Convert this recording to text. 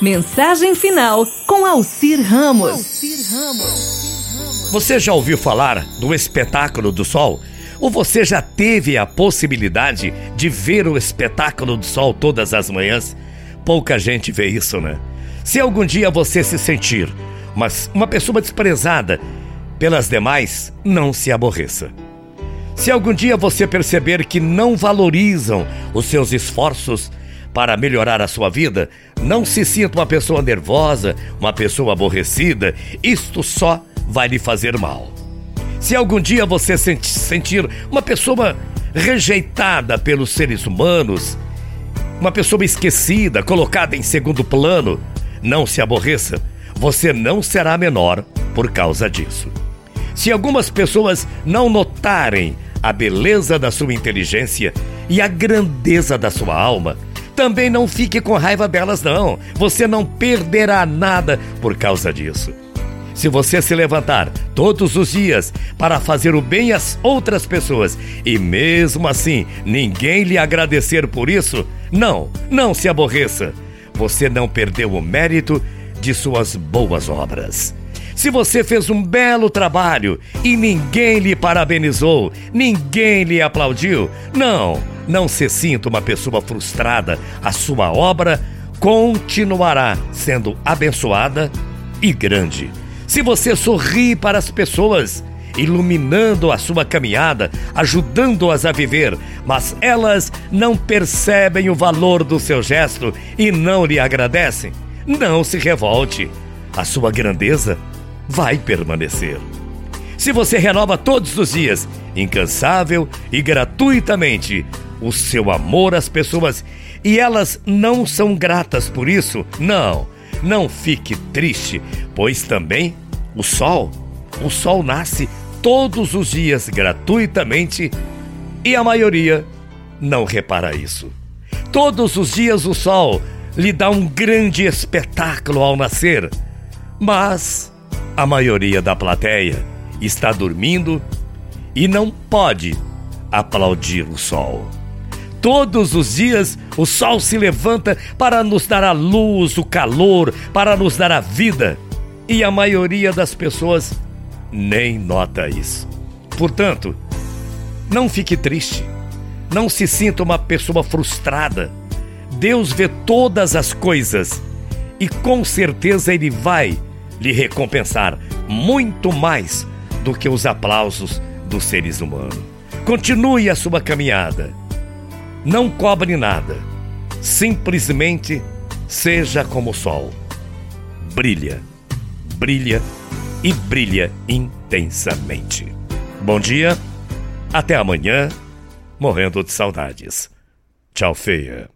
Mensagem final com Alcir Ramos. Você já ouviu falar do espetáculo do sol? Ou você já teve a possibilidade de ver o espetáculo do sol todas as manhãs? Pouca gente vê isso, né? Se algum dia você se sentir mas uma pessoa desprezada pelas demais, não se aborreça. Se algum dia você perceber que não valorizam os seus esforços para melhorar a sua vida, não se sinta uma pessoa nervosa, uma pessoa aborrecida, isto só vai lhe fazer mal. Se algum dia você sentir uma pessoa rejeitada pelos seres humanos, uma pessoa esquecida, colocada em segundo plano, não se aborreça, você não será menor por causa disso. Se algumas pessoas não notarem a beleza da sua inteligência e a grandeza da sua alma, também não fique com raiva delas, não. Você não perderá nada por causa disso. Se você se levantar todos os dias para fazer o bem às outras pessoas e mesmo assim ninguém lhe agradecer por isso, não, não se aborreça. Você não perdeu o mérito de suas boas obras. Se você fez um belo trabalho e ninguém lhe parabenizou, ninguém lhe aplaudiu, não, não se sinta uma pessoa frustrada. A sua obra continuará sendo abençoada e grande. Se você sorri para as pessoas, iluminando a sua caminhada, ajudando-as a viver, mas elas não percebem o valor do seu gesto e não lhe agradecem, não se revolte. A sua grandeza vai permanecer. Se você renova todos os dias, incansável e gratuitamente, o seu amor às pessoas e elas não são gratas por isso, não, não fique triste, pois também o sol, o sol nasce todos os dias gratuitamente e a maioria não repara isso. Todos os dias o sol lhe dá um grande espetáculo ao nascer, mas a maioria da plateia está dormindo e não pode aplaudir o sol. Todos os dias o sol se levanta para nos dar a luz, o calor, para nos dar a vida. E a maioria das pessoas nem nota isso. Portanto, não fique triste. Não se sinta uma pessoa frustrada. Deus vê todas as coisas e com certeza Ele vai lhe recompensar muito mais do que os aplausos dos seres humanos. Continue a sua caminhada. Não cobre nada. Simplesmente seja como o sol. Brilha, brilha e brilha intensamente. Bom dia, até amanhã, morrendo de saudades. Tchau, feia.